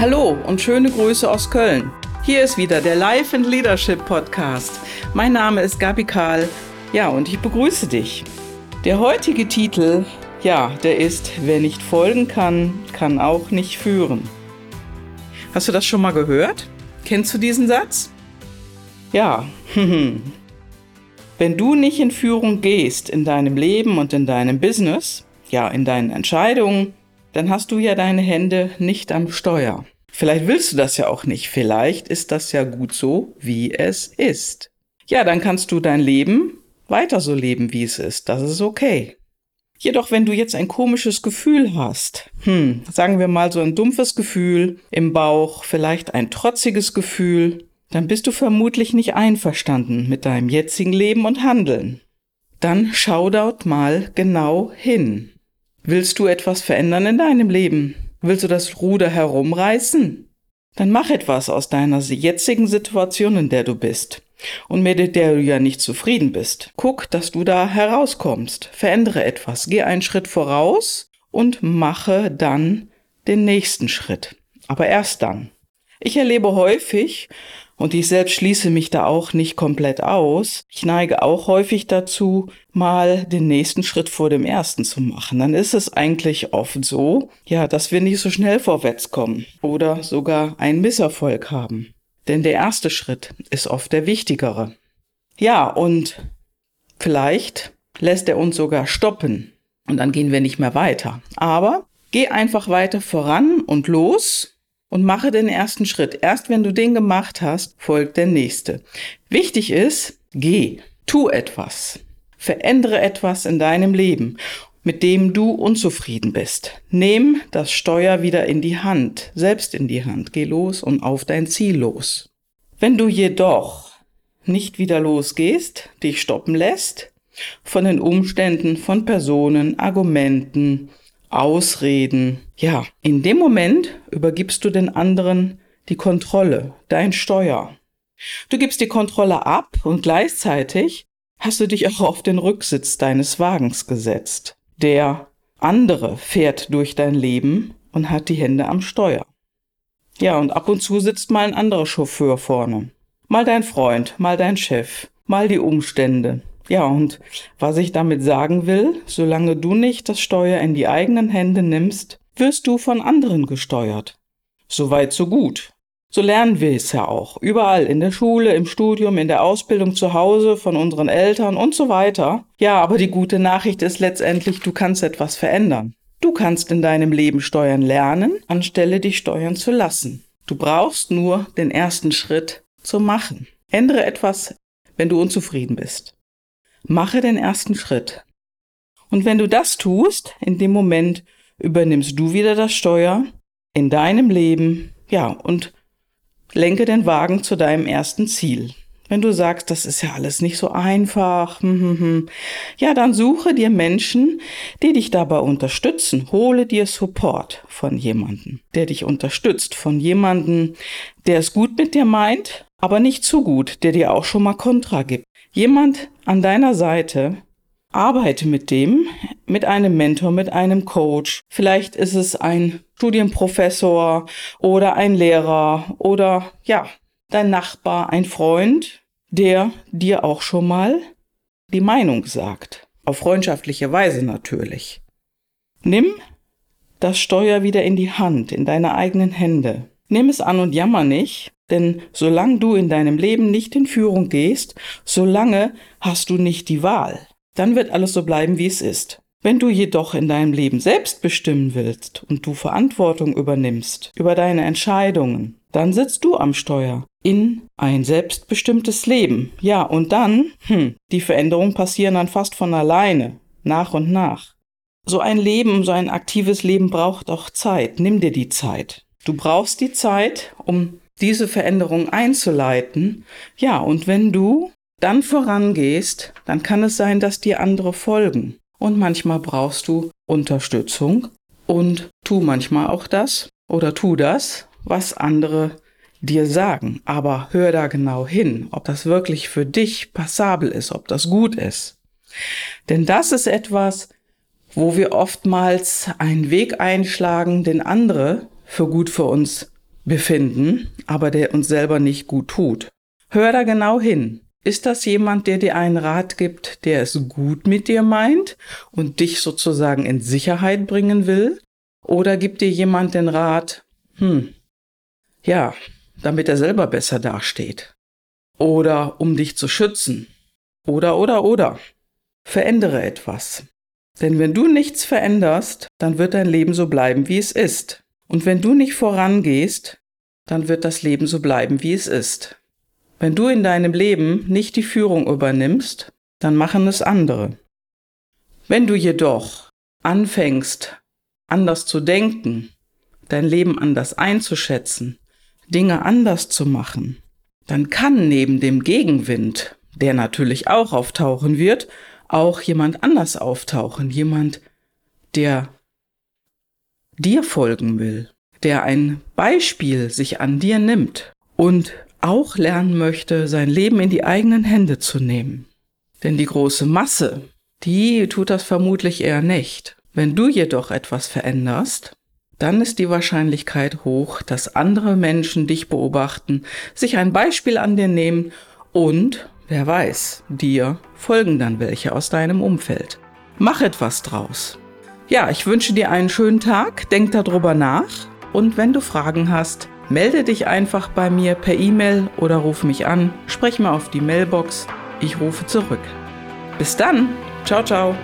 Hallo und schöne Grüße aus Köln. Hier ist wieder der Life and Leadership Podcast. Mein Name ist Gabi Karl. Ja, und ich begrüße dich. Der heutige Titel, ja, der ist Wer nicht folgen kann, kann auch nicht führen. Hast du das schon mal gehört? Kennst du diesen Satz? Ja, wenn du nicht in Führung gehst in deinem Leben und in deinem Business, ja, in deinen Entscheidungen, dann hast du ja deine Hände nicht am Steuer. Vielleicht willst du das ja auch nicht. Vielleicht ist das ja gut so, wie es ist. Ja, dann kannst du dein Leben weiter so leben, wie es ist. Das ist okay. Jedoch, wenn du jetzt ein komisches Gefühl hast, hm, sagen wir mal so ein dumpfes Gefühl im Bauch, vielleicht ein trotziges Gefühl, dann bist du vermutlich nicht einverstanden mit deinem jetzigen Leben und Handeln. Dann schau dort mal genau hin. Willst du etwas verändern in deinem Leben? Willst du das Ruder herumreißen? Dann mach etwas aus deiner jetzigen Situation, in der du bist und mit der du ja nicht zufrieden bist. Guck, dass du da herauskommst. Verändere etwas. Geh einen Schritt voraus und mache dann den nächsten Schritt. Aber erst dann. Ich erlebe häufig, und ich selbst schließe mich da auch nicht komplett aus. Ich neige auch häufig dazu, mal den nächsten Schritt vor dem ersten zu machen. Dann ist es eigentlich oft so, ja, dass wir nicht so schnell vorwärts kommen oder sogar einen Misserfolg haben. Denn der erste Schritt ist oft der wichtigere. Ja, und vielleicht lässt er uns sogar stoppen und dann gehen wir nicht mehr weiter. Aber geh einfach weiter voran und los und mache den ersten Schritt. Erst wenn du den gemacht hast, folgt der nächste. Wichtig ist, geh, tu etwas, verändere etwas in deinem Leben, mit dem du unzufrieden bist. Nimm das Steuer wieder in die Hand, selbst in die Hand. Geh los und auf dein Ziel los. Wenn du jedoch nicht wieder losgehst, dich stoppen lässt, von den Umständen, von Personen, Argumenten, Ausreden. Ja, in dem Moment übergibst du den anderen die Kontrolle, dein Steuer. Du gibst die Kontrolle ab und gleichzeitig hast du dich auch auf den Rücksitz deines Wagens gesetzt. Der andere fährt durch dein Leben und hat die Hände am Steuer. Ja, und ab und zu sitzt mal ein anderer Chauffeur vorne. Mal dein Freund, mal dein Chef, mal die Umstände. Ja, und was ich damit sagen will, solange du nicht das Steuer in die eigenen Hände nimmst, wirst du von anderen gesteuert. Soweit so gut. So lernen wir es ja auch. Überall, in der Schule, im Studium, in der Ausbildung zu Hause, von unseren Eltern und so weiter. Ja, aber die gute Nachricht ist letztendlich, du kannst etwas verändern. Du kannst in deinem Leben steuern lernen, anstelle dich steuern zu lassen. Du brauchst nur den ersten Schritt zu machen. Ändere etwas, wenn du unzufrieden bist. Mache den ersten Schritt. Und wenn du das tust, in dem Moment übernimmst du wieder das Steuer in deinem Leben, ja, und lenke den Wagen zu deinem ersten Ziel. Wenn du sagst, das ist ja alles nicht so einfach, hm, hm, hm, ja, dann suche dir Menschen, die dich dabei unterstützen. Hole dir Support von jemandem, der dich unterstützt, von jemandem, der es gut mit dir meint, aber nicht zu gut, der dir auch schon mal Kontra gibt. Jemand an deiner Seite, arbeite mit dem, mit einem Mentor, mit einem Coach. Vielleicht ist es ein Studienprofessor oder ein Lehrer oder ja, dein Nachbar, ein Freund, der dir auch schon mal die Meinung sagt. Auf freundschaftliche Weise natürlich. Nimm das Steuer wieder in die Hand, in deine eigenen Hände. Nimm es an und jammer nicht, denn solange du in deinem Leben nicht in Führung gehst, solange hast du nicht die Wahl. Dann wird alles so bleiben, wie es ist. Wenn du jedoch in deinem Leben selbst bestimmen willst und du Verantwortung übernimmst über deine Entscheidungen, dann sitzt du am Steuer in ein selbstbestimmtes Leben. Ja, und dann, hm, die Veränderungen passieren dann fast von alleine, nach und nach. So ein Leben, so ein aktives Leben braucht auch Zeit. Nimm dir die Zeit. Du brauchst die Zeit, um diese Veränderung einzuleiten. Ja, und wenn du dann vorangehst, dann kann es sein, dass dir andere folgen. Und manchmal brauchst du Unterstützung und tu manchmal auch das oder tu das, was andere dir sagen. Aber hör da genau hin, ob das wirklich für dich passabel ist, ob das gut ist. Denn das ist etwas, wo wir oftmals einen Weg einschlagen, den andere für gut für uns befinden, aber der uns selber nicht gut tut. Hör da genau hin. Ist das jemand, der dir einen Rat gibt, der es gut mit dir meint und dich sozusagen in Sicherheit bringen will? Oder gibt dir jemand den Rat, hm, ja, damit er selber besser dasteht? Oder um dich zu schützen? Oder, oder, oder. Verändere etwas. Denn wenn du nichts veränderst, dann wird dein Leben so bleiben, wie es ist. Und wenn du nicht vorangehst, dann wird das Leben so bleiben, wie es ist. Wenn du in deinem Leben nicht die Führung übernimmst, dann machen es andere. Wenn du jedoch anfängst, anders zu denken, dein Leben anders einzuschätzen, Dinge anders zu machen, dann kann neben dem Gegenwind, der natürlich auch auftauchen wird, auch jemand anders auftauchen, jemand, der dir folgen will, der ein Beispiel sich an dir nimmt und auch lernen möchte, sein Leben in die eigenen Hände zu nehmen. Denn die große Masse, die tut das vermutlich eher nicht. Wenn du jedoch etwas veränderst, dann ist die Wahrscheinlichkeit hoch, dass andere Menschen dich beobachten, sich ein Beispiel an dir nehmen und Wer weiß, dir folgen dann welche aus deinem Umfeld. Mach etwas draus. Ja, ich wünsche dir einen schönen Tag, denk darüber nach und wenn du Fragen hast, melde dich einfach bei mir per E-Mail oder ruf mich an, sprech mal auf die Mailbox, ich rufe zurück. Bis dann, ciao, ciao.